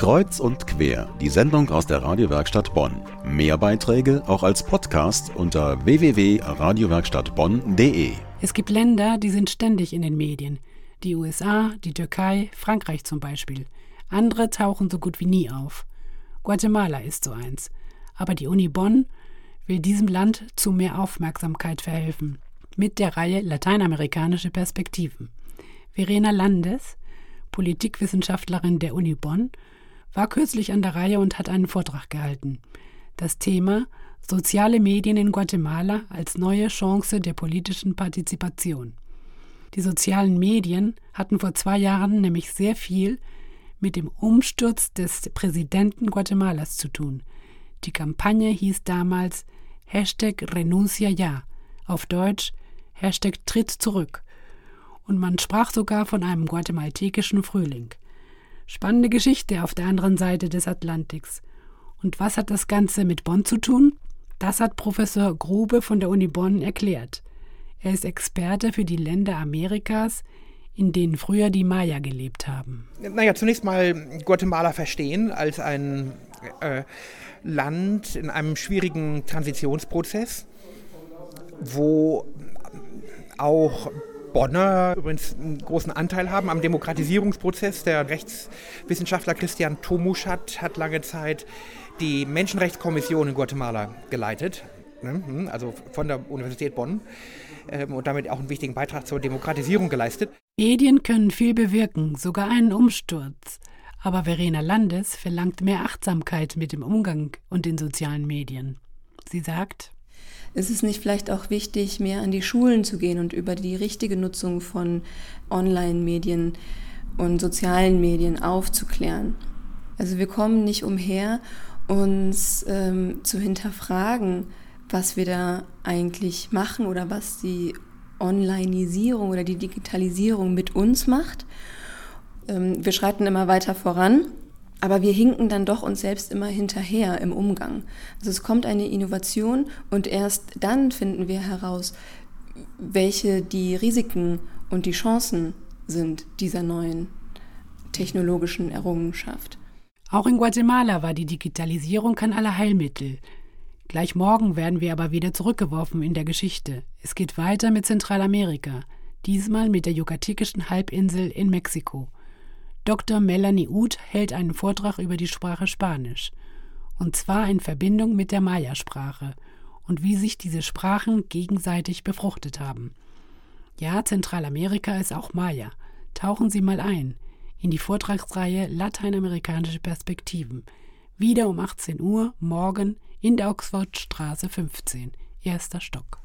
Kreuz und quer, die Sendung aus der Radiowerkstatt Bonn. Mehr Beiträge auch als Podcast unter www.radiowerkstattbonn.de. Es gibt Länder, die sind ständig in den Medien. Die USA, die Türkei, Frankreich zum Beispiel. Andere tauchen so gut wie nie auf. Guatemala ist so eins. Aber die Uni Bonn will diesem Land zu mehr Aufmerksamkeit verhelfen. Mit der Reihe Lateinamerikanische Perspektiven. Verena Landes, Politikwissenschaftlerin der Uni Bonn, war kürzlich an der Reihe und hat einen Vortrag gehalten. Das Thema Soziale Medien in Guatemala als neue Chance der politischen Partizipation. Die sozialen Medien hatten vor zwei Jahren nämlich sehr viel mit dem Umsturz des Präsidenten Guatemalas zu tun. Die Kampagne hieß damals Hashtag Renuncia Ja, auf Deutsch Hashtag Tritt zurück. Und man sprach sogar von einem guatemaltekischen Frühling. Spannende Geschichte auf der anderen Seite des Atlantiks. Und was hat das Ganze mit Bonn zu tun? Das hat Professor Grube von der Uni Bonn erklärt. Er ist Experte für die Länder Amerikas, in denen früher die Maya gelebt haben. Naja, zunächst mal Guatemala verstehen als ein äh, Land in einem schwierigen Transitionsprozess, wo auch Bonner übrigens einen großen Anteil haben am Demokratisierungsprozess. Der Rechtswissenschaftler Christian Tomuschat hat lange Zeit die Menschenrechtskommission in Guatemala geleitet, ne, hm, also von der Universität Bonn ähm, und damit auch einen wichtigen Beitrag zur Demokratisierung geleistet. Medien können viel bewirken, sogar einen Umsturz. Aber Verena Landes verlangt mehr Achtsamkeit mit dem Umgang und den sozialen Medien. Sie sagt, ist es nicht vielleicht auch wichtig, mehr an die Schulen zu gehen und über die richtige Nutzung von Online-Medien und sozialen Medien aufzuklären? Also wir kommen nicht umher, uns ähm, zu hinterfragen, was wir da eigentlich machen oder was die Onlineisierung oder die Digitalisierung mit uns macht. Ähm, wir schreiten immer weiter voran aber wir hinken dann doch uns selbst immer hinterher im Umgang. Also es kommt eine Innovation und erst dann finden wir heraus, welche die Risiken und die Chancen sind dieser neuen technologischen Errungenschaft. Auch in Guatemala war die Digitalisierung kein Allerheilmittel. Gleich morgen werden wir aber wieder zurückgeworfen in der Geschichte. Es geht weiter mit Zentralamerika, diesmal mit der yucatecischen Halbinsel in Mexiko. Dr. Melanie Uth hält einen Vortrag über die Sprache Spanisch, und zwar in Verbindung mit der Maya-Sprache und wie sich diese Sprachen gegenseitig befruchtet haben. Ja, Zentralamerika ist auch Maya. Tauchen Sie mal ein in die Vortragsreihe Lateinamerikanische Perspektiven. Wieder um 18 Uhr morgen in der Oxfordstraße 15, erster Stock.